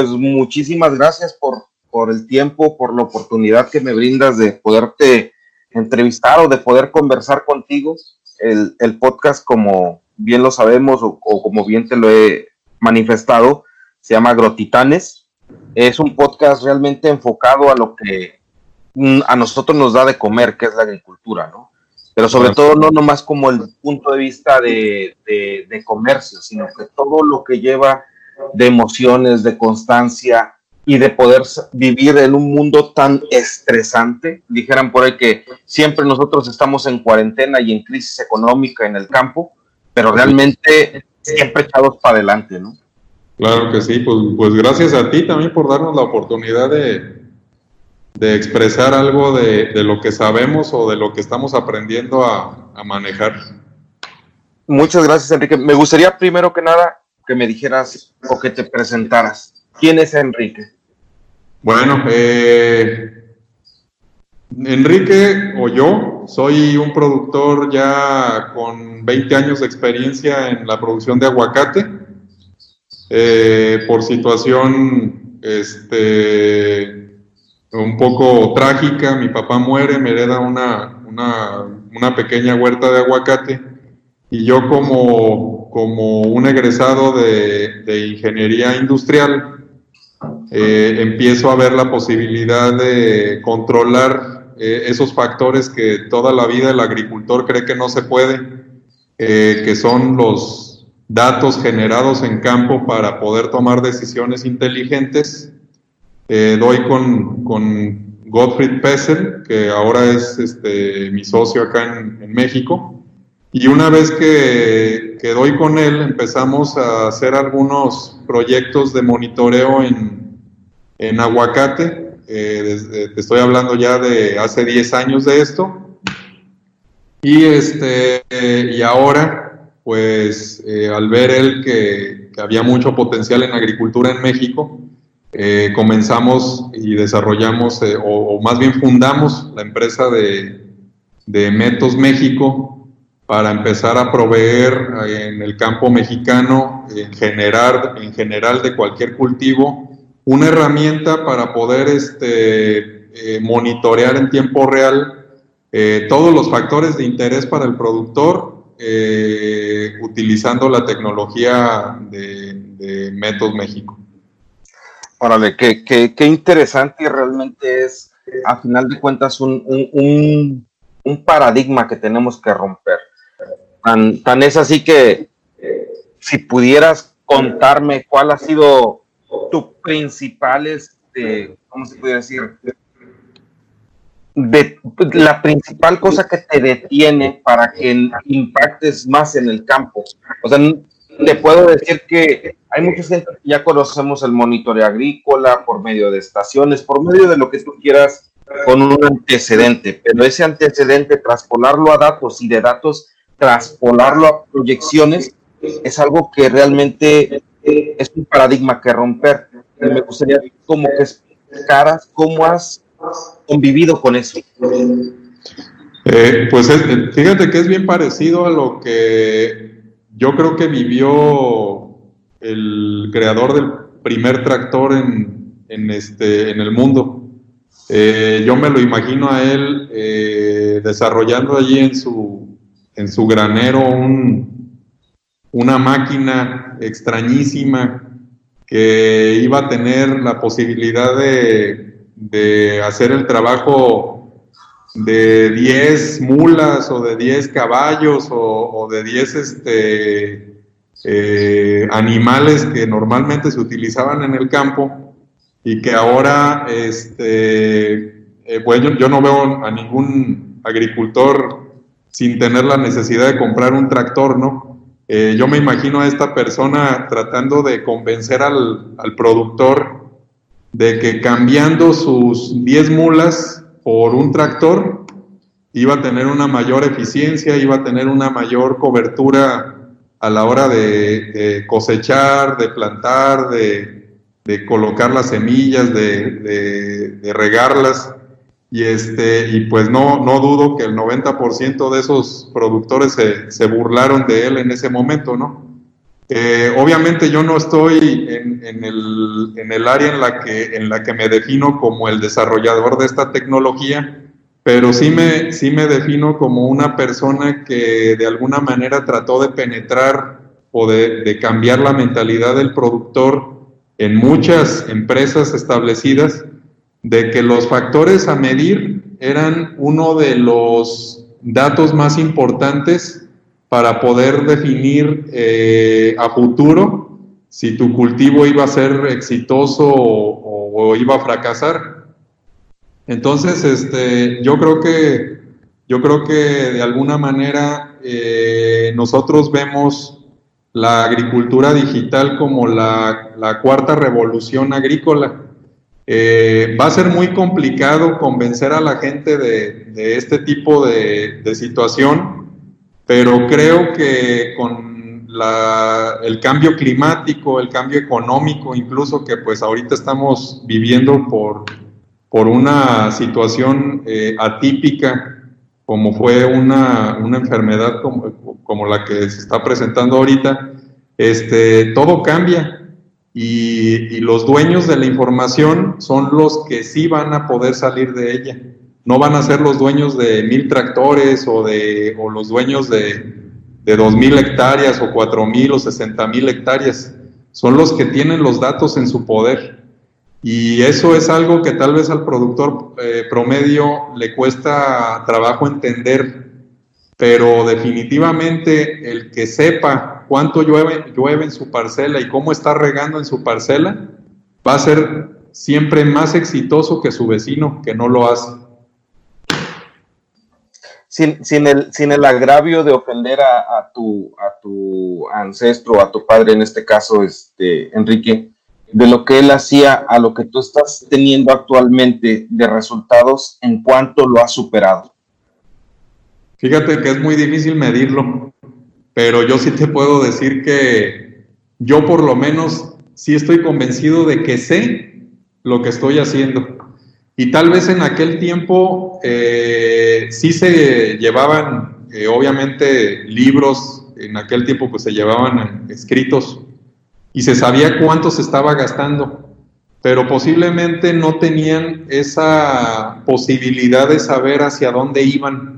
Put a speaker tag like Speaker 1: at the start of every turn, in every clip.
Speaker 1: Pues muchísimas gracias por, por el tiempo, por la oportunidad que me brindas de poderte entrevistar o de poder conversar contigo. El, el podcast, como bien lo sabemos o, o, como bien te lo he manifestado, se llama Agrotitanes. Es un podcast realmente enfocado a lo que mm, a nosotros nos da de comer, que es la agricultura, ¿no? Pero sobre todo no nomás como el punto de vista de, de, de comercio, sino que todo lo que lleva de emociones, de constancia y de poder vivir en un mundo tan estresante. Dijeran por ahí que siempre nosotros estamos en cuarentena y en crisis económica en el campo, pero realmente siempre echados para adelante, ¿no?
Speaker 2: Claro que sí, pues, pues gracias a ti también por darnos la oportunidad de, de expresar algo de, de, lo que sabemos o de lo que estamos aprendiendo a, a manejar.
Speaker 1: Muchas gracias, Enrique. Me gustaría primero que nada que me dijeras o que te presentaras. ¿Quién es Enrique?
Speaker 2: Bueno, eh, Enrique o yo soy un productor ya con 20 años de experiencia en la producción de aguacate. Eh, por situación este, un poco trágica, mi papá muere, me hereda una, una, una pequeña huerta de aguacate y yo como, como un egresado de, de ingeniería industrial, eh, empiezo a ver la posibilidad de controlar eh, esos factores que toda la vida el agricultor cree que no se puede, eh, que son los datos generados en campo para poder tomar decisiones inteligentes. doy con, con Gottfried Pessel, que ahora es este, mi socio acá en, en México y una vez que, que, doy con él, empezamos a hacer algunos proyectos de monitoreo en, en aguacate. Eh, desde, te estoy hablando ya de hace 10 años de esto. Y, este, eh, y ahora, pues eh, al ver él que, había mucho potencial en agricultura en México, eh, comenzamos y desarrollamos, o, o, más bien fundamos la empresa de, de Metos México, para empezar a proveer en el campo mexicano, en general, en general de cualquier cultivo, una herramienta para poder este, eh, monitorear en tiempo real eh, todos los factores de interés para el productor eh, utilizando la tecnología de, de México.
Speaker 1: Órale, qué, qué, qué, interesante y realmente es, a final de cuentas, un, un, un paradigma que tenemos que romper Tan, tan es así que eh, si pudieras contarme cuál ha sido tu principal, este, ¿cómo se puede decir? De, la principal cosa que te detiene para que impactes más en el campo. O sea, te puedo decir que hay mucha gente que ya conocemos el monitoreo agrícola por medio de estaciones, por medio de lo que tú quieras con un antecedente, pero ese antecedente, traspolarlo a datos y de datos traspolarlo a proyecciones es algo que realmente es un paradigma que romper. Me gustaría como que cómo has convivido con eso.
Speaker 2: Eh, pues es, fíjate que es bien parecido a lo que yo creo que vivió el creador del primer tractor en, en este, en el mundo. Eh, yo me lo imagino a él eh, desarrollando allí en su, en su granero un, una máquina extrañísima que iba a tener la posibilidad de, hacer el trabajo de 10 mulas o de 10 caballos o, o de 10 este, eh, animales que normalmente se utilizaban en el campo y que ahora este, eh, bueno, yo no veo a ningún agricultor sin tener la necesidad de comprar un tractor, ¿no? Eh, yo me imagino a esta persona tratando de convencer al, al productor de que cambiando sus 10 mulas por un tractor iba a tener una mayor eficiencia, iba a tener una mayor cobertura a la hora de, de cosechar, de plantar, de, de, colocar las semillas, de, de regarlas. Y, este, y pues no, no dudo que el 90% de esos productores se, se, burlaron de él en ese momento, ¿no? Eh, obviamente yo no estoy en, el, en, el, área en la, que, en la que me defino como el desarrollador de esta tecnología, pero sí me, sí me defino como una persona que de alguna manera trató de penetrar o de, de cambiar la mentalidad del productor en muchas empresas establecidas de que los factores a medir eran uno de los datos más importantes para poder definir eh, a futuro si tu cultivo iba a ser exitoso o, iba a fracasar. Entonces, este, yo creo que yo creo que de alguna manera eh, nosotros vemos la agricultura digital como la, cuarta revolución agrícola. Eh, va a ser muy complicado convencer a la gente de, este tipo de, situación, pero creo que con el cambio climático, el cambio económico, incluso que pues ahorita estamos viviendo por, por una situación eh, atípica, como fue una, una enfermedad como, como la que se está presentando ahorita, este, todo cambia y, los dueños de la información son los que sí van a poder salir de ella. No van a ser los dueños de mil tractores o, de, o los dueños de, de dos mil hectáreas o cuatro mil o sesenta mil hectáreas. Son los que tienen los datos en su poder. Y eso es algo que tal vez al productor eh, promedio le cuesta trabajo entender pero definitivamente el que sepa cuánto llueve, llueve en su parcela y cómo está regando en su parcela, va a ser siempre más exitoso que su vecino que no lo hace.
Speaker 1: Sin, sin, el, sin el agravio de ofender a, tu, a tu ancestro, a tu padre en este caso, este, Enrique, de lo que él hacía a lo que tú estás teniendo actualmente de resultados, en cuánto lo has superado.
Speaker 2: Fíjate que es muy difícil medirlo, pero yo sí te puedo decir que yo por lo menos sí estoy convencido de que sé lo que estoy haciendo. Y tal vez en aquel tiempo eh, sí se llevaban, eh, obviamente, libros, en aquel tiempo pues se llevaban escritos. Y se sabía cuánto se estaba gastando, pero posiblemente no tenían esa posibilidad de saber hacia dónde iban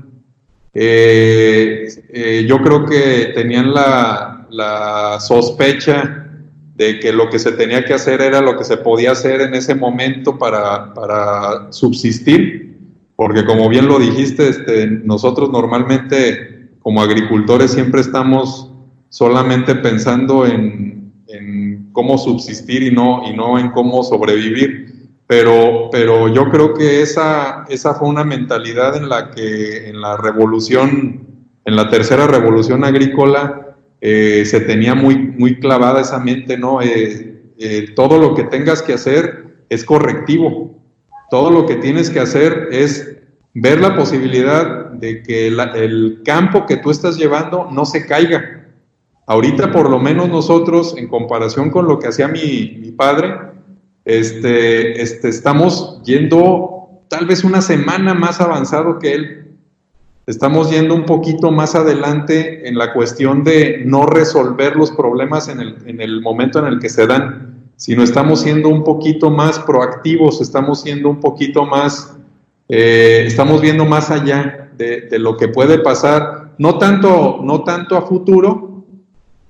Speaker 2: eh, eh, yo creo que tenían la, la, sospecha de que lo que se tenía que hacer era lo que se podía hacer en ese momento para, para subsistir, porque como bien lo dijiste, este, nosotros normalmente como agricultores siempre estamos solamente pensando en, en cómo subsistir y no, y no en cómo sobrevivir. Pero, pero yo creo que esa, esa fue una mentalidad en la que en la revolución, en la tercera revolución agrícola, eh, se tenía muy, muy clavada esa mente, ¿no? Eh, eh, todo lo que tengas que hacer es correctivo. Todo lo que tienes que hacer es ver la posibilidad de que el campo que tú estás llevando no se caiga. Ahorita por lo menos nosotros, en comparación con lo que hacía mi, mi padre, este, este, estamos yendo tal vez una semana más avanzado que él. Estamos yendo un poquito más adelante en la cuestión de no resolver los problemas en el, en el momento en el que se dan, sino estamos siendo un poquito más proactivos, estamos siendo un poquito más, eh, estamos viendo más allá de, lo que puede pasar, no tanto, no tanto a futuro,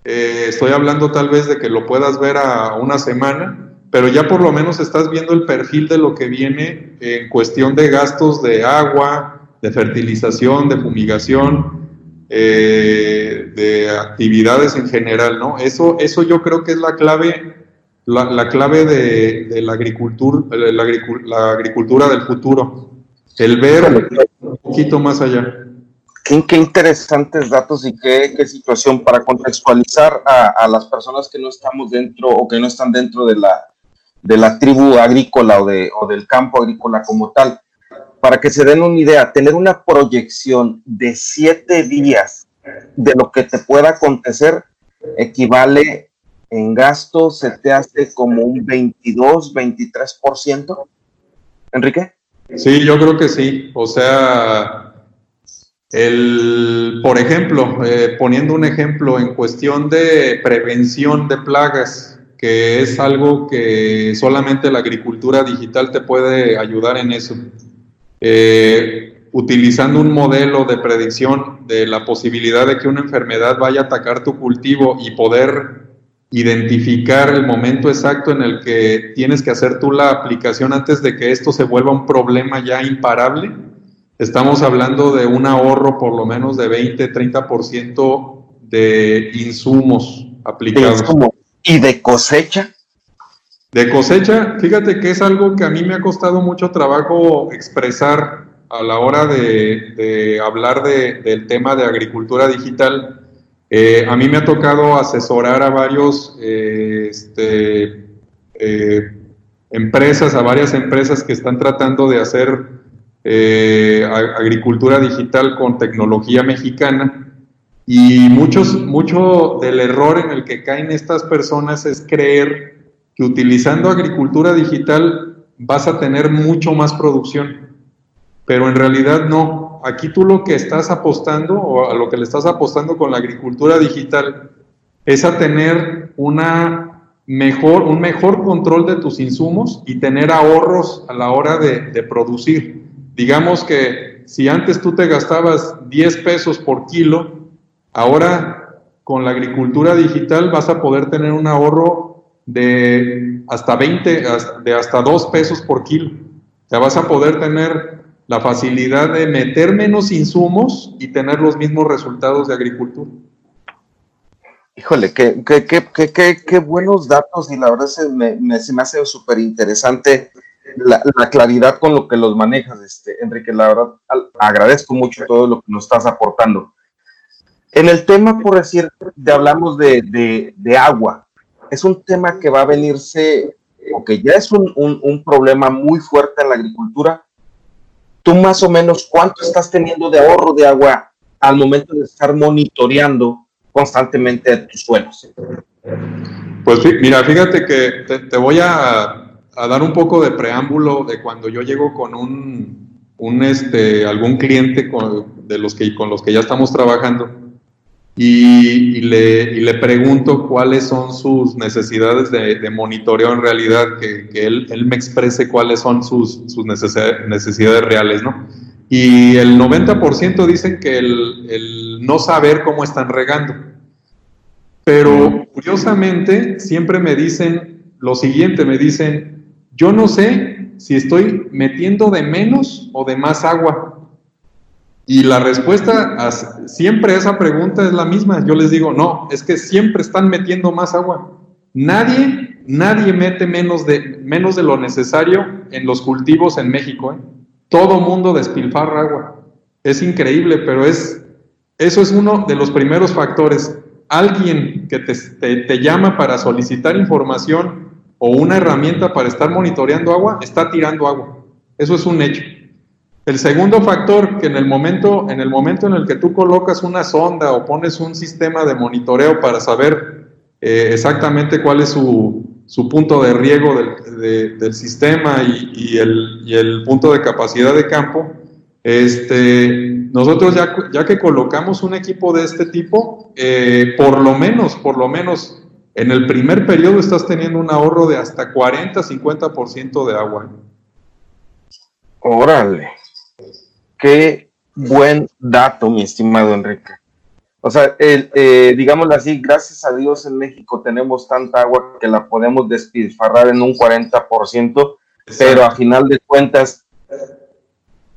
Speaker 2: eh, estoy hablando tal vez de que lo puedas ver a una semana, pero ya por lo menos estás viendo el perfil de lo que viene en cuestión de gastos de agua, de fertilización, de fumigación, eh, de actividades en general, ¿no? Eso, eso yo creo que es la clave, la, clave de, la, agricultura, la, agricultura del futuro, el ver un poquito más allá.
Speaker 1: Qué, qué, interesantes datos y qué, qué situación para contextualizar a, a, las personas que no estamos dentro o que no están dentro de la, de la tribu agrícola o, de, o del campo agrícola como tal. Para que se den una idea, tener una proyección de siete días de lo que te pueda acontecer equivale en gasto, se te hace como un 22, 23%. Enrique.
Speaker 2: Sí, yo creo que sí. O sea, El, por ejemplo, eh, poniendo un ejemplo en cuestión de prevención de plagas, que es algo que solamente la agricultura digital te puede ayudar en eso. Eh, utilizando un modelo de predicción de la posibilidad de que una enfermedad vaya a atacar tu cultivo y poder identificar el momento exacto en el que tienes que hacer tú la aplicación antes de que esto se vuelva un problema ya imparable, Estamos hablando de un ahorro por lo menos de 20, 30% de insumos aplicados.
Speaker 1: ¿Y de cosecha?
Speaker 2: De cosecha, fíjate que es algo que a mí me ha costado mucho trabajo expresar a la hora de, hablar del tema de agricultura digital. Eh, a mí me ha tocado asesorar a varios eh, este, eh, empresas, a varias empresas que están tratando de hacer agricultura digital con tecnología mexicana. Y muchos, mucho del error en el que caen estas personas es creer que utilizando agricultura digital vas a tener mucho más producción. Pero en realidad no. Aquí tú lo que estás apostando o a lo que le estás apostando con la agricultura digital es a tener una mejor, un mejor control de tus insumos y tener ahorros a la hora de, de producir. Digamos que si antes tú te gastabas 10 pesos por kilo, ahora con la agricultura digital vas a poder tener un ahorro de hasta 20, de hasta 2 pesos por kilo. Ya vas a poder tener la facilidad de meter menos insumos y tener los mismos resultados de agricultura.
Speaker 1: Híjole, qué, qué, qué, qué buenos datos y la verdad se me, se me hace súper interesante la, claridad con lo que los manejas, este, Enrique. La verdad, agradezco mucho todo lo que nos estás aportando. En el tema, por decir, de, hablamos de, de, agua, es un tema que va a venirse, o que ya es un, un, problema muy fuerte en la agricultura. ¿Tú más o menos cuánto estás teniendo de ahorro de agua al momento de estar monitoreando constantemente tus suelos?
Speaker 2: Pues mira, fíjate que te voy a a dar un poco de preámbulo de cuando yo llego con un, un este, algún cliente con, de los que, con los que ya estamos trabajando y, le, y le, pregunto cuáles son sus necesidades de, de monitoreo en realidad, que, que él, él, me exprese cuáles son sus, sus necesidades, necesidades reales, ¿no? Y el 90% dicen que el, el no saber cómo están regando. Pero curiosamente, siempre me dicen lo siguiente, me dicen, yo no sé si estoy metiendo de menos o de más agua. Y la respuesta a siempre a esa pregunta es la misma. Yo les digo, no, es que siempre están metiendo más agua. Nadie, nadie mete menos de, menos de lo necesario en los cultivos en México. ¿eh? Todo mundo despilfarra agua. Es increíble, pero es, eso es uno de los primeros factores. Alguien que te, te llama para solicitar información o una herramienta para estar monitoreando agua, está tirando agua. Eso es un hecho. El segundo factor, que en el momento en el, momento en el que tú colocas una sonda o pones un sistema de monitoreo para saber eh, exactamente cuál es su, su punto de riego del, del sistema y, el, y, el, punto de capacidad de campo, este, nosotros ya, ya que colocamos un equipo de este tipo, eh, por lo menos, por lo menos en el primer periodo estás teniendo un ahorro de hasta 40-50% de agua.
Speaker 1: Órale. Qué buen dato, mi estimado Enrique. O sea, el, eh, digámoslo así, gracias a Dios en México tenemos tanta agua que la podemos despilfarrar en un 40%, pero a final de cuentas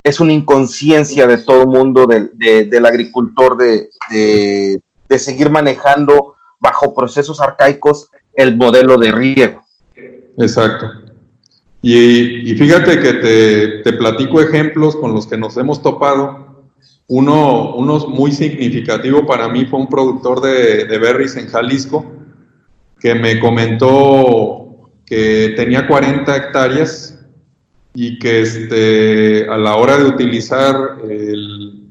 Speaker 1: es una inconsciencia de todo el mundo, del agricultor, de, de seguir manejando bajo procesos arcaicos el modelo de riego.
Speaker 2: Exacto. Y, fíjate que te, platico ejemplos con los que nos hemos topado. Uno, uno muy significativo para mí fue un productor de, berries en Jalisco que me comentó que tenía 40 hectáreas y que este, a la hora de utilizar el,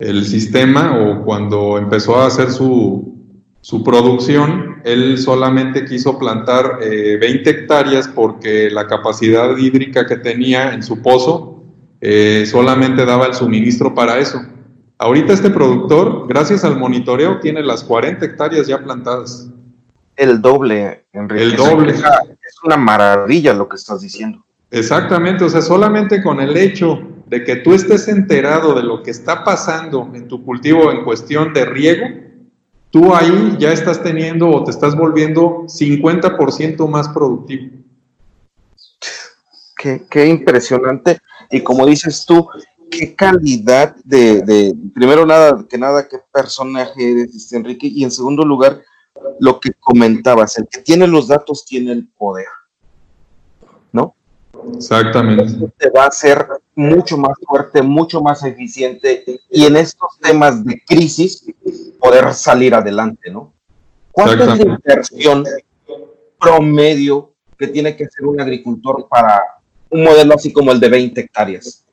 Speaker 2: el sistema o cuando empezó a hacer su, su producción, él solamente quiso plantar 20 eh, hectáreas porque la capacidad hídrica que tenía en su pozo eh, solamente daba el suministro para eso. Ahorita este productor, gracias al monitoreo, tiene las 40 hectáreas ya plantadas.
Speaker 1: El doble,
Speaker 2: Enrique. El doble. Es
Speaker 1: una maravilla lo que estás diciendo.
Speaker 2: Exactamente, o sea, solamente con el hecho de que tú estés enterado de lo que está pasando en tu cultivo en cuestión de riego, tú ahí ya estás teniendo o te estás volviendo 50% más productivo.
Speaker 1: Qué, impresionante. Y como dices tú, qué calidad de, primero nada que nada, qué personaje eres, este Enrique, y en segundo lugar, lo que comentabas, el que tiene los datos tiene el poder.
Speaker 2: Exactamente.
Speaker 1: te va a hacer mucho más fuerte, mucho más eficiente y en estos temas de crisis poder salir adelante, ¿no? ¿Cuánto es la inversión promedio que tiene que hacer un agricultor para un modelo así como el de 20 hectáreas?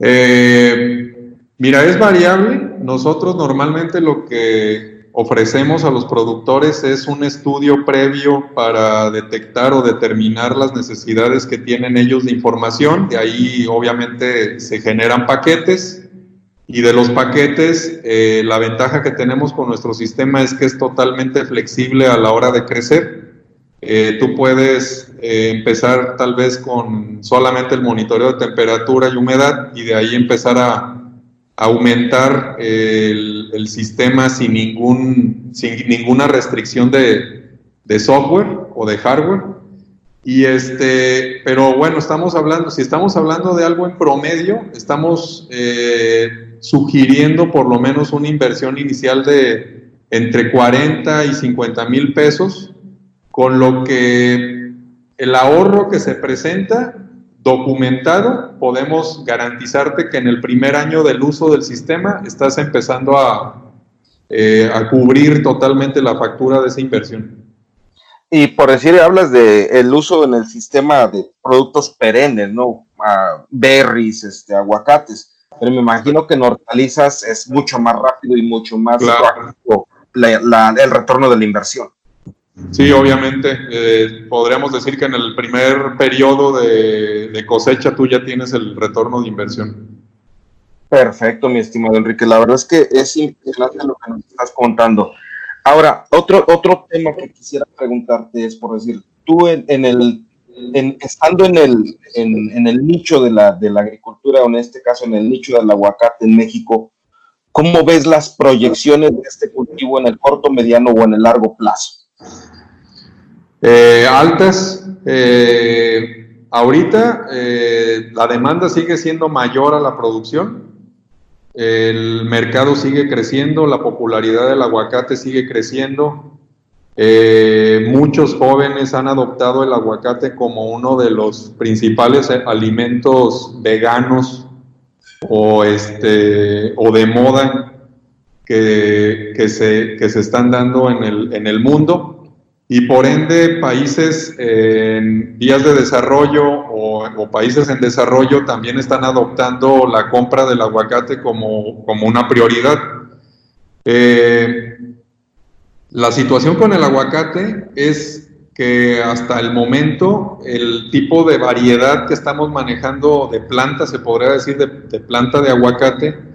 Speaker 2: Eh, mira, es variable. Nosotros normalmente lo que ofrecemos a los productores es un estudio previo para detectar o determinar las necesidades que tienen ellos de información. De ahí obviamente se generan paquetes y de los paquetes eh, la ventaja que tenemos con nuestro sistema es que es totalmente flexible a la hora de crecer. Eh, tú puedes eh, empezar tal vez con solamente el monitoreo de temperatura y humedad y de ahí empezar a aumentar el, sistema sin, ningún, sin ninguna restricción de, de, software o de hardware. Y este, pero bueno, estamos hablando, si estamos hablando de algo en promedio, estamos eh, sugiriendo por lo menos una inversión inicial de entre 40 y 50 mil pesos, con lo que el ahorro que se presenta documentado, podemos garantizarte que en el primer año del uso del sistema estás empezando a, eh, a cubrir totalmente la factura de esa inversión.
Speaker 1: Y por decir, hablas de el uso en el sistema de productos perennes, ¿no? berries, este, aguacates, pero me imagino que en hortalizas es mucho más rápido y mucho más rápido el retorno de la inversión.
Speaker 2: Sí, obviamente. Eh, podríamos decir que en el primer periodo de, cosecha tú ya tienes el retorno de inversión.
Speaker 1: Perfecto, mi estimado Enrique. La verdad es que es impresionante lo que nos estás contando. Ahora, otro, otro tema que quisiera preguntarte es, por decir, tú en, el, estando en el, en, el nicho de la, de la agricultura, o en este caso en el nicho del aguacate en México, ¿cómo ves las proyecciones de este cultivo en el corto, mediano o en el largo plazo?
Speaker 2: Eh, altas. Eh, ahorita eh, la demanda sigue siendo mayor a la producción. El mercado sigue creciendo, la popularidad del aguacate sigue creciendo. muchos jóvenes han adoptado el aguacate como uno de los principales alimentos veganos o, este, o de moda que, se, que se están dando en el, en el mundo y por ende países en vías de desarrollo o, países en desarrollo también están adoptando la compra del aguacate como, como una prioridad. Eh, la situación con el aguacate es que hasta el momento el tipo de variedad que estamos manejando de planta, se podría decir de planta de aguacate,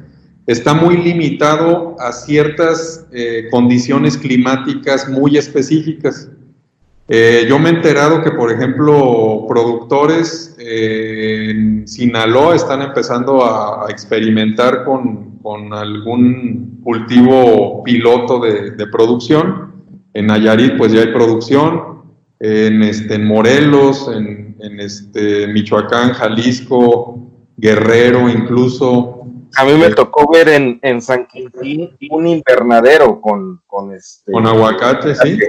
Speaker 2: está muy limitado a ciertas eh, condiciones climáticas muy específicas. Eh, yo me he enterado que, por ejemplo, productores eh, en Sinaloa están empezando a, experimentar con, algún cultivo piloto de, producción. En Nayarit, pues ya hay producción. En, este, en Morelos, en, en este, Michoacán, Jalisco, Guerrero, incluso
Speaker 1: a mí me tocó ver en, en San Quintín un invernadero con, con este.
Speaker 2: Con aguacate, sí.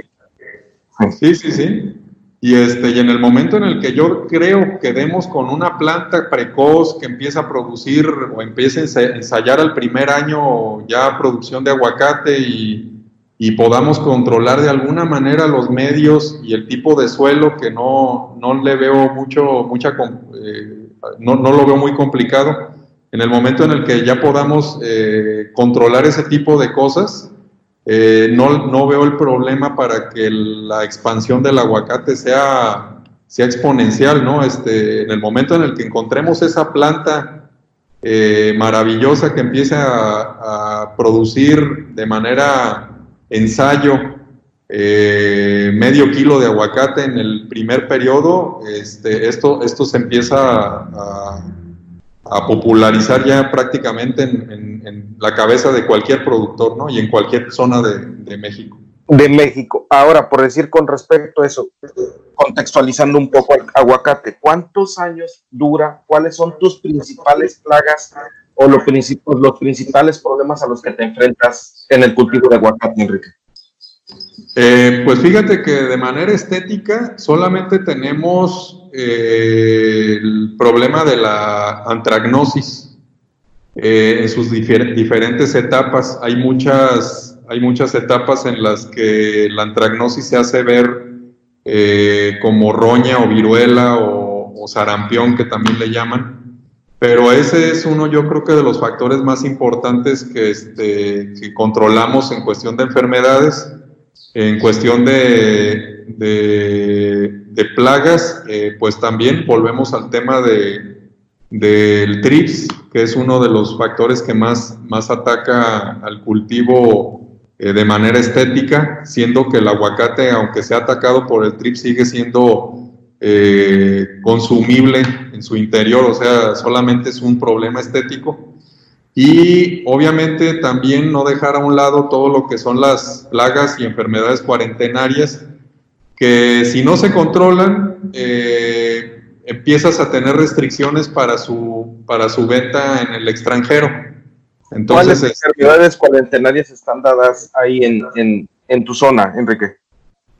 Speaker 2: Sí, sí, sí. Y, este, y en el momento en el que yo creo que demos con una planta precoz que empieza a producir o empiece a ensayar al primer año ya producción de aguacate y, y podamos controlar de alguna manera los medios y el tipo de suelo que no, no le veo mucho, mucha, eh, no, no lo veo muy complicado, en el momento en el que ya podamos eh, controlar ese tipo de cosas, eh, no, no, veo el problema para que la expansión del aguacate sea, sea exponencial, ¿no? Este, en el momento en el que encontremos esa planta eh, maravillosa que empiece a, producir de manera ensayo medio kilo de aguacate en el primer periodo, este, esto, esto se empieza a, popularizar ya prácticamente en, la cabeza de cualquier productor ¿no? y en cualquier zona de México
Speaker 1: de México. Ahora, por decir con respecto a eso, contextualizando un poco el aguacate, ¿cuántos años dura? ¿Cuáles son tus principales plagas o los, los principales problemas a los que te enfrentas en el cultivo de aguacate, Enrique?
Speaker 2: Eh, pues fíjate que de manera estética solamente tenemos eh, el problema de la antragnosis eh, en sus diferentes etapas. Hay muchas hay muchas etapas en las que la antragnosis se hace ver como roña o viruela o, sarampión, que también le llaman. Pero ese es uno, yo creo que de los factores más importantes que, este, que controlamos en cuestión de enfermedades, en cuestión de, de, plagas, eh, pues también volvemos al tema de, del TRIPS, que es uno de los factores que más, más ataca al cultivo eh, de manera estética, siendo que el aguacate, aunque sea atacado por el trip, sigue siendo eh, consumible en su interior, o sea, solamente es un problema estético. Y obviamente también no dejar a un lado todo lo que son las plagas y enfermedades cuarentenarias, que si no se controlan, eh, empiezas a tener restricciones para su, para su venta en el extranjero.
Speaker 1: Entonces, ¿Cuáles enfermedades cuarentenarias están dadas ahí en, tu zona, Enrique?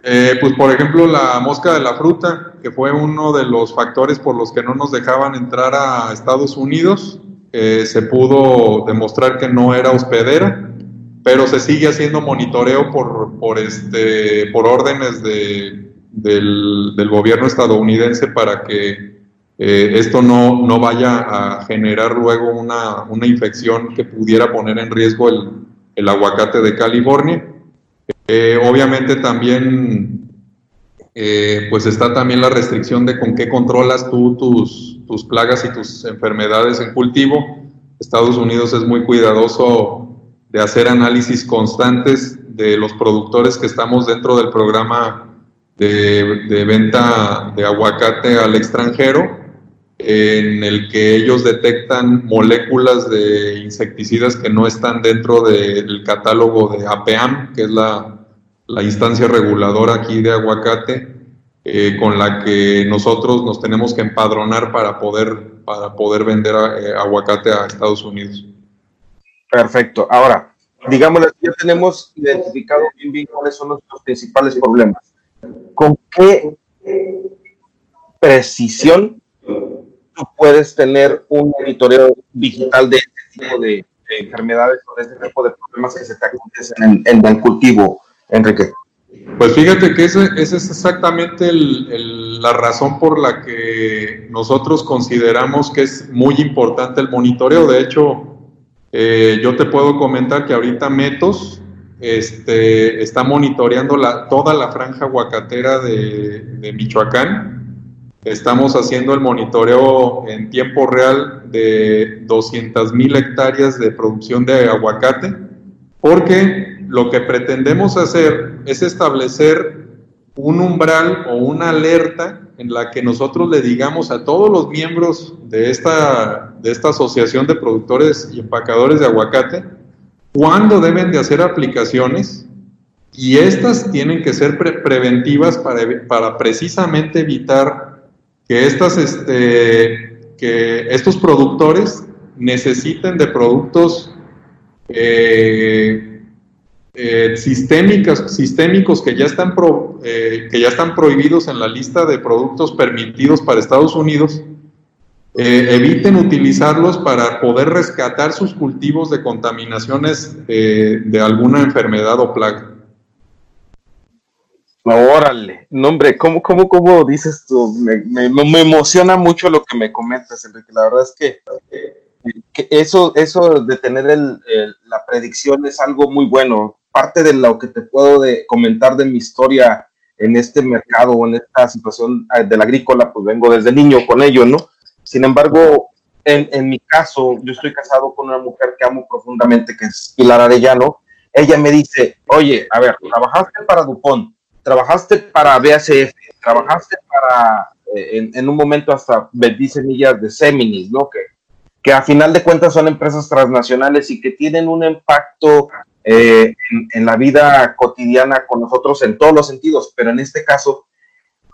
Speaker 2: Eh, pues por ejemplo la mosca de la fruta, que fue uno de los factores por los que no nos dejaban entrar a Estados Unidos. Eh, se pudo demostrar que no era hospedera, pero se sigue haciendo monitoreo por, por, este, por órdenes de, del, gobierno estadounidense para que eh, esto no, no, vaya a generar luego una, una, infección que pudiera poner en riesgo el, el aguacate de California. Eh, obviamente también pues está también la restricción de con qué controlas tú tus, tus plagas y tus enfermedades en cultivo. Estados Unidos es muy cuidadoso de hacer análisis constantes de los productores que estamos dentro del programa de, venta de aguacate al extranjero en el que ellos detectan moléculas de insecticidas que no están dentro del catálogo de APAM, que es la, instancia reguladora aquí de aguacate, eh, con la que nosotros nos tenemos que empadronar para poder, para poder vender eh, aguacate a Estados Unidos.
Speaker 1: Perfecto. Ahora, digamos, ya tenemos identificado bien, bien cuáles son los principales problemas. ¿Con qué precisión tú puedes tener un monitoreo digital de este tipo de, enfermedades o de este tipo de problemas que se te acontecen en, el cultivo, Enrique?
Speaker 2: Pues fíjate que esa es exactamente la razón por la que nosotros consideramos que es muy importante el monitoreo. De hecho, eh, yo te puedo comentar que ahorita Metos este, está monitoreando la, toda la franja aguacatera de, Michoacán Estamos haciendo el monitoreo en tiempo real de 200 mil hectáreas de producción de aguacate, porque lo que pretendemos hacer es establecer un umbral o una alerta en la que nosotros le digamos a todos los miembros de esta, de esta asociación de productores y empacadores de aguacate cuándo deben de hacer aplicaciones y estas tienen que ser preventivas para, para precisamente evitar que, estas, este, que estos productores necesiten de productos eh, eh, sistémicos, sistémicos que ya, están eh, que ya están prohibidos en la lista de productos permitidos para Estados Unidos, eviten utilizarlos para poder rescatar sus cultivos de contaminaciones de alguna enfermedad o plaga.
Speaker 1: Órale, no hombre, ¿cómo, cómo, cómo dices tú? Me, me, emociona mucho lo que me comentas, Enrique. La verdad es que, que eso, eso de tener el, la predicción es algo muy bueno. Parte de lo que te puedo de comentar de mi historia en este mercado o en esta situación eh, del agrícola, pues vengo desde niño con ello, ¿no? Sin embargo, en, en, mi caso, yo estoy casado con una mujer que amo profundamente, que es Pilar Arellano. Ella me dice, oye, a ver, trabajaste para Dupont, trabajaste para BASF, trabajaste para, eh, en, un momento hasta vendí semillas de Seminis, ¿no? Que, que a final de cuentas son empresas transnacionales y que tienen un impacto eh, en, la vida cotidiana con nosotros en todos los sentidos, pero en este caso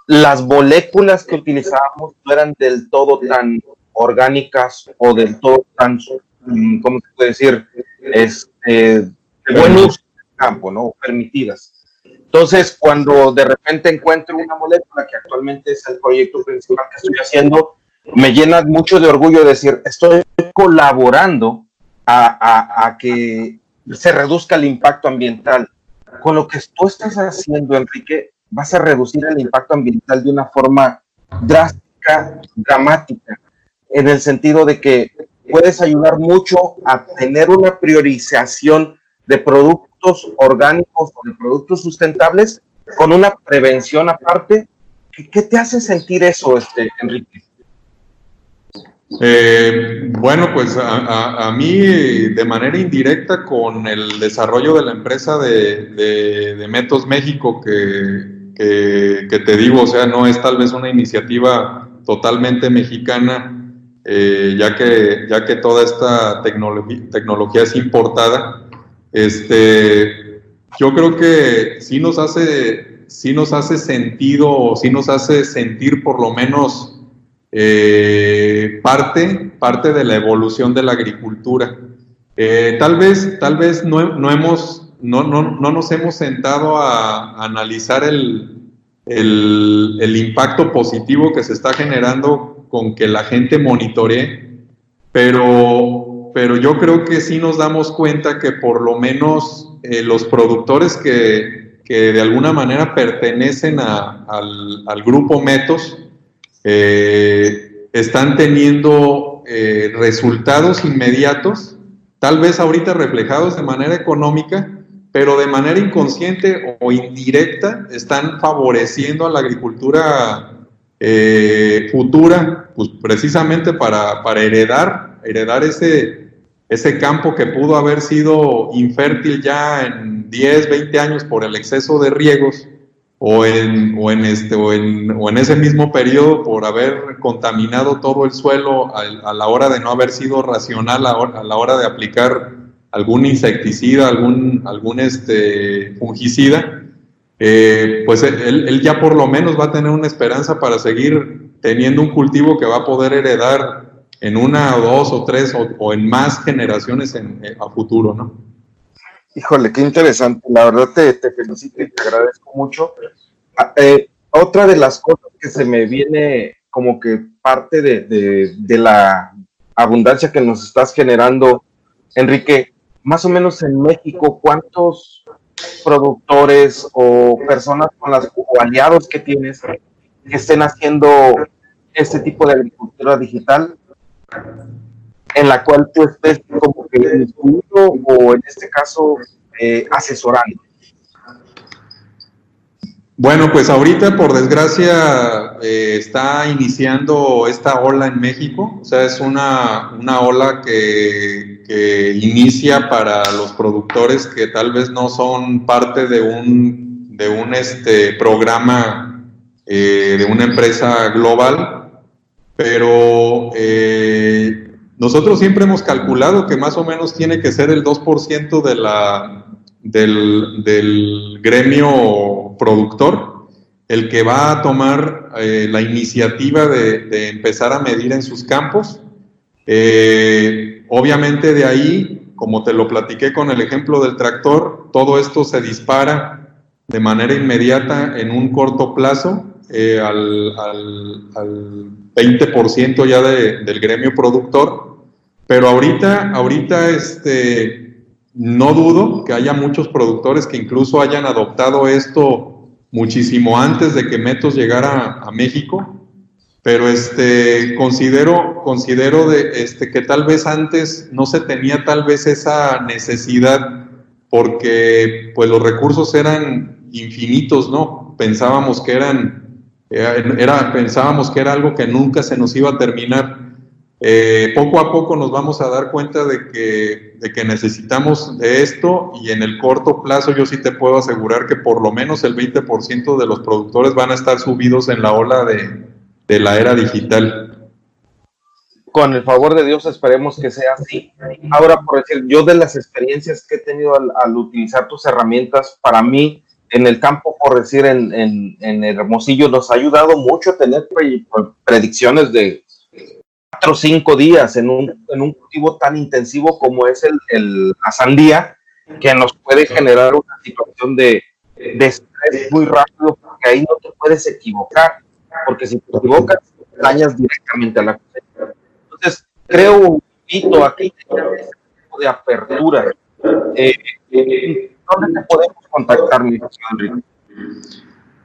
Speaker 1: las moléculas que utilizábamos no eran del todo tan orgánicas o del todo tan, mm, ¿cómo se puede decir? Este, de buen uso del campo, ¿no? Permitidas. Entonces, cuando de repente encuentro una molécula que actualmente es el proyecto principal que estoy haciendo, me llena mucho de orgullo decir, estoy colaborando a, que se reduzca el impacto ambiental. Con lo que tú estás haciendo, Enrique, vas a reducir el impacto ambiental de una forma drástica, dramática, en el sentido de que puedes ayudar mucho a tener una priorización de productos orgánicos o de productos sustentables con una prevención aparte. ¿Qué, te hace sentir eso, este, Enrique?
Speaker 2: Eh, bueno, pues a, mí de manera indirecta con el desarrollo de la empresa de, Metos México que, que, te digo, o sea, no es tal vez una iniciativa totalmente mexicana, eh, ya, que, ya que toda esta tecnología es importada. Este, yo creo que sí nos hace, sí nos hace sentido, o sí nos hace sentir por lo menos eh, parte, parte de la evolución de la agricultura. Eh, tal vez, tal vez no, no hemos no, no, no nos hemos sentado a, analizar el, el, impacto positivo que se está generando con que la gente monitoree, pero, pero yo creo que sí nos damos cuenta que por lo menos eh, los productores que, que, de alguna manera pertenecen al, al, grupo Metos eh, están teniendo eh, resultados inmediatos, tal vez ahorita reflejados de manera económica, pero de manera inconsciente o indirecta están favoreciendo a la agricultura eh, futura, pues precisamente para, para, heredar, heredar ese, ese campo que pudo haber sido infértil ya en 10, 20 años por el exceso de riegos, o en, o en, este, o en, o en ese mismo periodo por haber contaminado todo el suelo a, a la hora de no haber sido racional a, la hora de aplicar algún insecticida, algún, algún este, fungicida, eh, pues él, ya por lo menos va a tener una esperanza para seguir teniendo un cultivo que va a poder heredar en una o dos o tres o, en más generaciones en, eh, a futuro, ¿no?
Speaker 1: Híjole, qué interesante. La verdad te, te felicito y te agradezco mucho. Ah, eh, otra de las cosas que se me viene como que parte de, de, de la abundancia que nos estás generando, Enrique, más o menos en México, ¿cuántos productores o personas con las o aliados que tienes que estén haciendo este tipo de agricultura digital en la cual tú estés como que incluido o en este caso eh, asesorando?
Speaker 2: Bueno, pues ahorita por desgracia eh, está iniciando esta ola en México, o sea, es una, una ola que, que, inicia para los productores que tal vez no son parte de un, de un este, programa eh, de una empresa global, pero nosotros siempre hemos calculado que más o menos tiene que ser el 2% de la, del, del gremio productor el que va a tomar eh, la iniciativa de, empezar a medir en sus campos. Eh, obviamente de ahí, como te lo platiqué con el ejemplo del tractor, todo esto se dispara de manera inmediata en un corto plazo eh, al, al, 20% ya del gremio productor. Pero ahorita, ahorita este, no dudo que haya muchos productores que incluso hayan adoptado esto muchísimo antes de que Metos llegara a México, pero este considero considero de este que tal vez antes no se tenía tal vez esa necesidad porque pues los recursos eran infinitos, ¿no? Pensábamos que eran era, pensábamos que era algo que nunca se nos iba a terminar eh, poco a poco nos vamos a dar cuenta de que, de que necesitamos de esto y en el corto plazo yo sí te puedo asegurar que por lo menos el 20% de los productores van a estar subidos en la ola de, de la era digital
Speaker 1: con el favor de Dios esperemos que sea así. Ahora, por decir, yo de las experiencias que he tenido al, utilizar tus herramientas, para mí, en el campo, por decir, en, en, Hermosillo, nos ha ayudado mucho tener predicciones de cuatro o cinco días en un, en un cultivo tan intensivo como es el, el, la sandía, que nos puede generar una situación de, de estrés muy rápido, porque ahí no te puedes equivocar, porque si te equivocas, dañas directamente a la cosecha. Entonces, creo un poquito aquí de apertura. Eh, eh, ¿Dónde te podemos contactar, mi?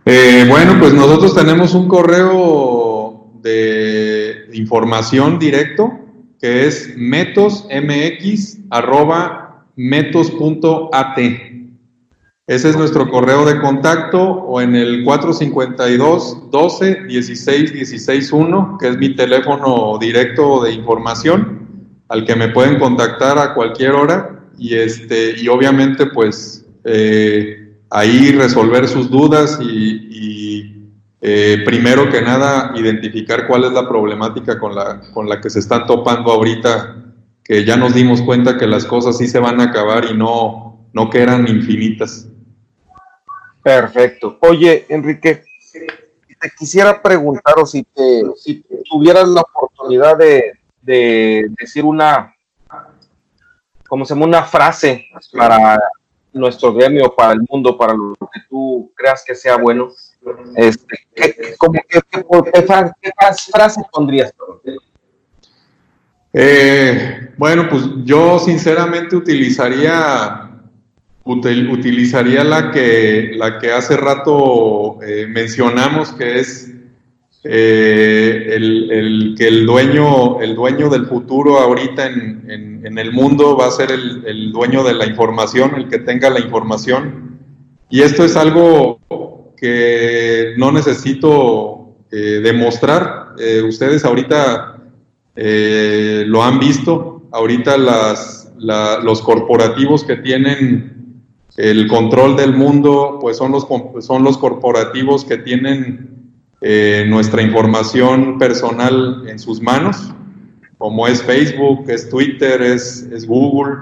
Speaker 2: Eh, bueno, pues nosotros tenemos un correo de información directo que es metosmx.metos.at. Ese es nuestro correo de contacto o en el 452 12 16 16 1, que es mi teléfono directo de información, al que me pueden contactar a cualquier hora y, este, y obviamente pues eh, ahí resolver sus dudas y, eh, primero que nada identificar cuál es la problemática con la, con la que se están topando ahorita, que ya nos dimos cuenta que las cosas sí se van a acabar y no, no que eran infinitas.
Speaker 1: Perfecto. Oye, Enrique, te quisiera preguntar o si, te, si tuvieras la oportunidad de, decir una, como se llama, una frase para nuestro gremio, para el mundo, para lo que tú creas que sea bueno, este, ¿qué, frase pondrías?
Speaker 2: Eh, bueno, pues yo sinceramente utilizaría utilizaría la que, la que hace rato eh, mencionamos, que es eh, el, que el dueño, el dueño del futuro ahorita en, en, el mundo va a ser el, el, dueño de la información, el que tenga la información. Y esto es algo que no necesito eh, demostrar. ustedes ahorita lo han visto. Ahorita los corporativos que tienen el control del mundo, pues son los, son los corporativos que tienen eh, nuestra información personal en sus manos, como es Facebook, es Twitter, es, es Google.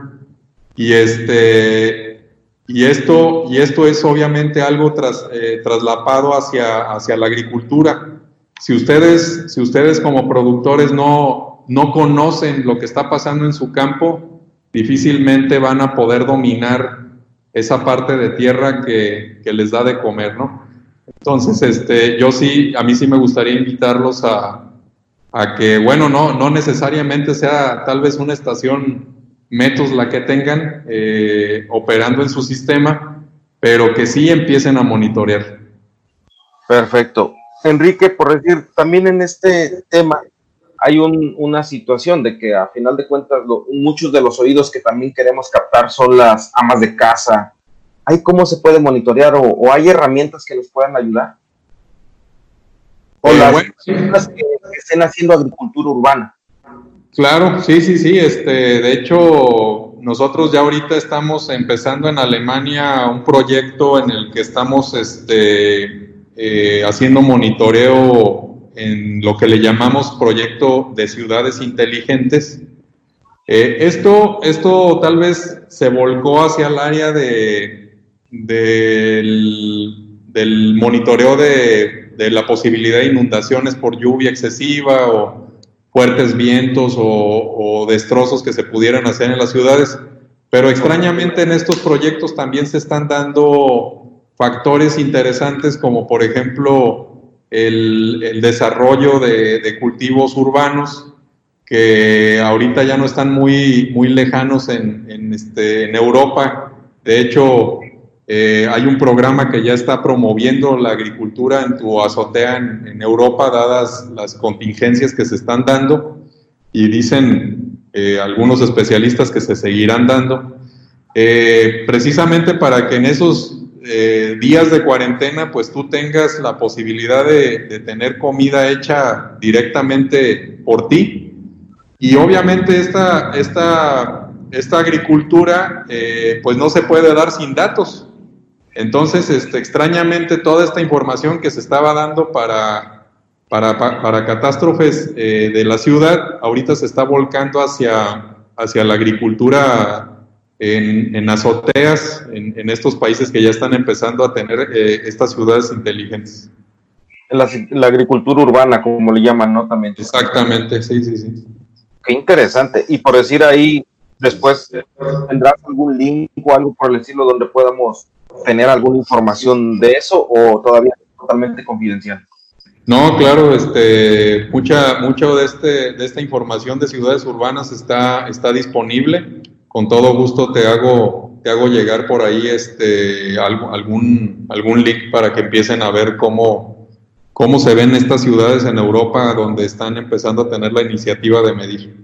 Speaker 2: Y, este, y, esto, y esto es obviamente algo tras, eh, traslapado hacia, hacia la agricultura. Si ustedes, si ustedes como productores no, no conocen lo que está pasando en su campo, difícilmente van a poder dominar esa parte de tierra que, les da de comer, ¿no? Entonces, este, yo sí, a mí sí me gustaría invitarlos a, que, bueno, no, no necesariamente sea tal vez una estación Metos la que tengan eh, operando en su sistema, pero que sí empiecen a monitorear.
Speaker 1: Perfecto. Enrique, por decir, también en este tema, hay una situación de que a final de cuentas muchos de los oídos que también queremos captar son las amas de casa. ¿Hay cómo se puede monitorear o, hay herramientas que les puedan ayudar? O eh, las que, estén haciendo agricultura urbana.
Speaker 2: Claro, sí, sí, sí. Este, de hecho, nosotros ya ahorita estamos empezando en Alemania un proyecto en el que estamos este, eh, haciendo monitoreo en lo que le llamamos proyecto de ciudades inteligentes. Eh, esto, esto tal vez se volcó hacia el área de, del, monitoreo de, de, la posibilidad de inundaciones por lluvia excesiva o fuertes vientos o, o destrozos que se pudieran hacer en las ciudades. Pero extrañamente en estos proyectos también se están dando factores interesantes como por ejemplo el, desarrollo de, cultivos urbanos que ahorita ya no están muy, muy lejanos en, este, en Europa. De hecho, eh, hay un programa que ya está promoviendo la agricultura en tu azotea en, Europa, dadas las contingencias que se están dando, y dicen eh, algunos especialistas que se seguirán dando, eh, precisamente para que en esos eh, días de cuarentena, pues tú tengas la posibilidad de, tener comida hecha directamente por ti. Y obviamente esta, esta, esta agricultura eh, pues no se puede dar sin datos. Entonces, este, extrañamente, toda esta información que se estaba dando para, para, para catástrofes eh, de la ciudad, ahorita se está volcando hacia, hacia la agricultura en, en azoteas, en, en, estos países que ya están empezando a tener eh, estas ciudades inteligentes.
Speaker 1: La, la, agricultura urbana, como le llaman, ¿no? También.
Speaker 2: Exactamente, sí, sí, sí.
Speaker 1: Qué interesante. Y por decir ahí, después, ¿tendrás algún link o algo por el estilo donde podamos tener alguna información de eso o todavía totalmente confidencial?
Speaker 2: No, claro, este, mucha, mucho de, este, de esta información de ciudades urbanas está, está disponible. Con todo gusto te hago, te hago llegar por ahí este, algún, algún link para que empiecen a ver cómo, cómo se ven estas ciudades en Europa donde están empezando a tener la iniciativa de medir.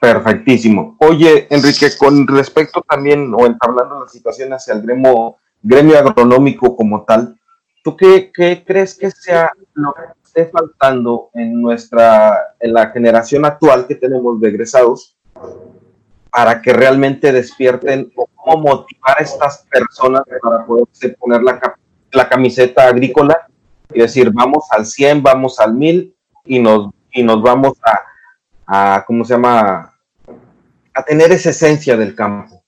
Speaker 1: Perfectísimo. Oye, Enrique, con respecto también, o entablando la situación hacia el gremio, gremio agronómico como tal, ¿tú qué, qué, crees que sea lo que esté faltando en nuestra, en la generación actual que tenemos de egresados para que realmente despierten o cómo motivar a estas personas para poderse poner la, la camiseta agrícola y decir, vamos al 100, vamos al 1000 y nos, y nos vamos a, a ¿cómo se llama? a tener esa esencia del campo?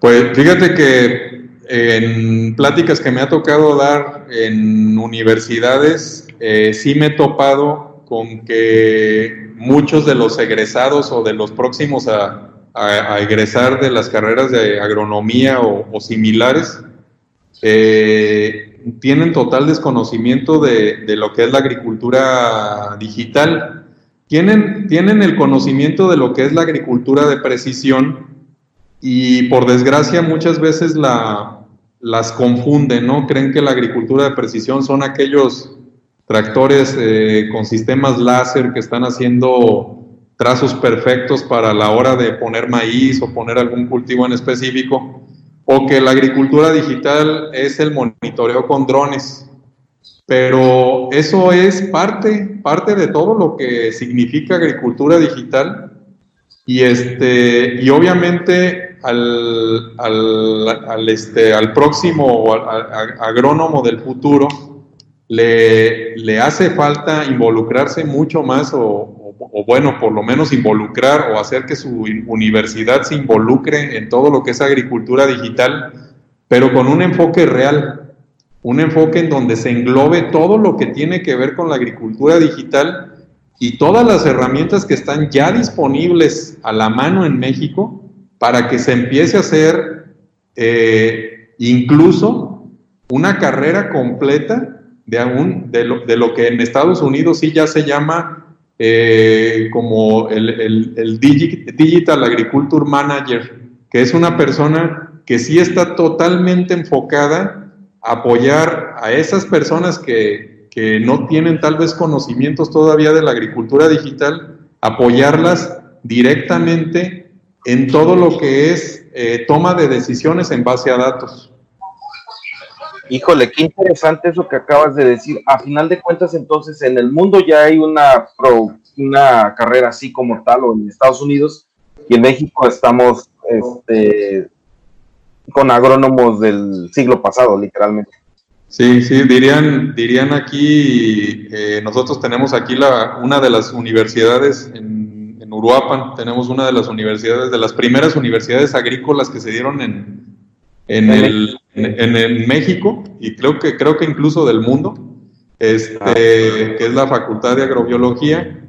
Speaker 2: Pues fíjate que en pláticas que me ha tocado dar en universidades, eh, sí me he topado con que muchos de los egresados o de los próximos a, a, egresar de las carreras de agronomía o, o similares, eh, tienen total desconocimiento de, de, lo que es la agricultura digital tienen, tienen el conocimiento de lo que es la agricultura de precisión y por desgracia muchas veces la, las confunden, ¿no? Creen que la agricultura de precisión son aquellos tractores eh, con sistemas láser que están haciendo trazos perfectos para la hora de poner maíz o poner algún cultivo en específico, o que la agricultura digital es el monitoreo con drones. Pero eso es parte, parte de todo lo que significa agricultura digital. Y, este, y obviamente al, al, al este, al próximo agrónomo del futuro le, le, hace falta involucrarse mucho más o, o, o, bueno, por lo menos involucrar o hacer que su universidad se involucre en todo lo que es agricultura digital, pero con un enfoque real, un enfoque en donde se englobe todo lo que tiene que ver con la agricultura digital y todas las herramientas que están ya disponibles a la mano en México para que se empiece a hacer eh, incluso una carrera completa de, un, de, lo, de, lo, que en Estados Unidos sí ya se llama eh, como el, el, el Digital Agriculture Manager, que es una persona que sí está totalmente enfocada apoyar a esas personas que, que, no tienen tal vez conocimientos todavía de la agricultura digital, apoyarlas directamente en todo lo que es eh, toma de decisiones en base a datos.
Speaker 1: Híjole, qué interesante eso que acabas de decir. A final de cuentas, entonces, en el mundo ya hay una, una carrera así como tal, o en Estados Unidos, y en México estamos este, con agrónomos del siglo pasado, literalmente.
Speaker 2: Sí, sí, dirían, dirían aquí, eh, nosotros tenemos aquí la, una de las universidades en, en, Uruapan, tenemos una de las universidades, de las primeras universidades agrícolas que se dieron en, en, el, en, en México y creo que, creo que incluso del mundo, este, ah. que es la Facultad de Agrobiología.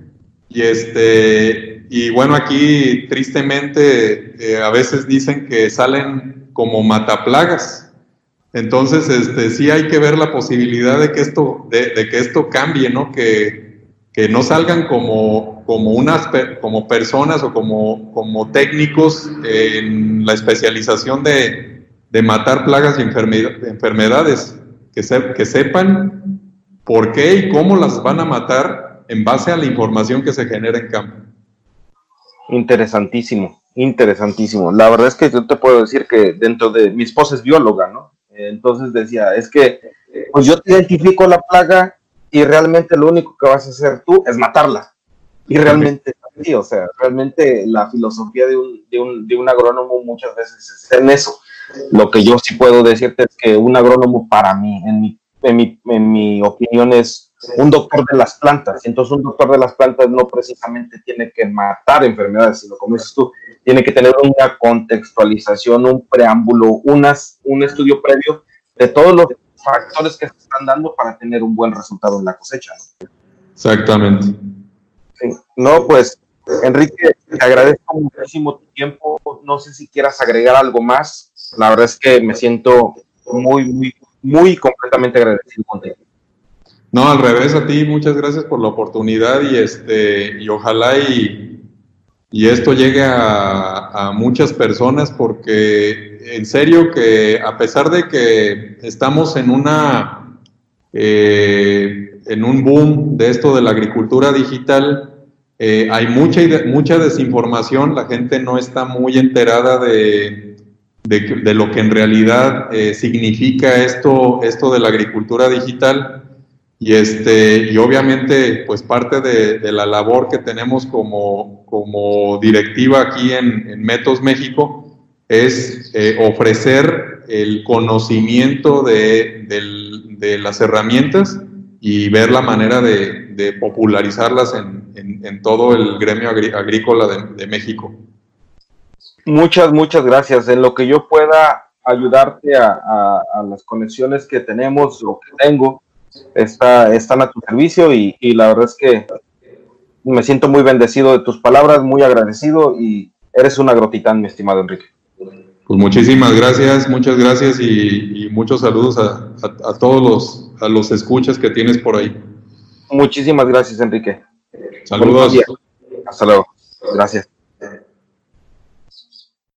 Speaker 2: Y este, y bueno, aquí tristemente eh, a veces dicen que salen como mataplagas. Entonces, este, sí hay que ver la posibilidad de que esto, de, de que esto cambie, ¿no? Que, que no salgan como, como, unas, como personas o como, como técnicos en la especialización de, de matar plagas y enfermedades, que, se, que sepan por qué y cómo las van a matar en base a la información que se genera en campo.
Speaker 1: Interesantísimo. Interesantísimo. La verdad es que yo te puedo decir que dentro de mi esposa es bióloga, ¿no? Entonces decía, es que pues yo te identifico la plaga y realmente lo único que vas a hacer tú es matarla. Y realmente, sí, o sea, realmente la filosofía de un, de, un, de un agrónomo muchas veces es en eso. Lo que yo sí puedo decirte es que un agrónomo para mí, en mi, en mi, en mi opinión, es un doctor de las plantas. Entonces, un doctor de las plantas no precisamente tiene que matar enfermedades, sino como dices tú, tiene que tener una contextualización, un preámbulo, unas, un estudio previo de todos los factores que se están dando para tener un buen resultado en la cosecha.
Speaker 2: Exactamente.
Speaker 1: No, pues, Enrique, te agradezco muchísimo tu tiempo. No sé si quieras agregar algo más. La verdad es que me siento muy, muy, muy completamente agradecido contigo.
Speaker 2: No, al revés a ti, muchas gracias por la oportunidad y este y ojalá y, y esto llegue a, muchas personas porque en serio que a pesar de que estamos en una eh, en un boom de esto de la agricultura digital, eh, hay mucha, mucha desinformación, la gente no está muy enterada de, de, lo que en realidad eh, significa esto, esto de la agricultura digital y, este, y obviamente, pues parte de, la labor que tenemos como, como directiva aquí en, Metos México es eh, ofrecer el conocimiento de, las herramientas y ver la manera de, popularizarlas en, todo el gremio agrícola de, México.
Speaker 1: Muchas, muchas gracias. En lo que yo pueda ayudarte a, a, a las conexiones que tenemos o que tengo, está, están a tu servicio y, la verdad es que me siento muy bendecido de tus palabras, muy agradecido y eres un agrotitán, mi estimado Enrique.
Speaker 2: Pues muchísimas gracias, muchas gracias y, muchos saludos a, a, todos los, a los escuchas que tienes por ahí.
Speaker 1: Muchísimas gracias, Enrique.
Speaker 2: Saludos.
Speaker 1: Hasta luego. Gracias.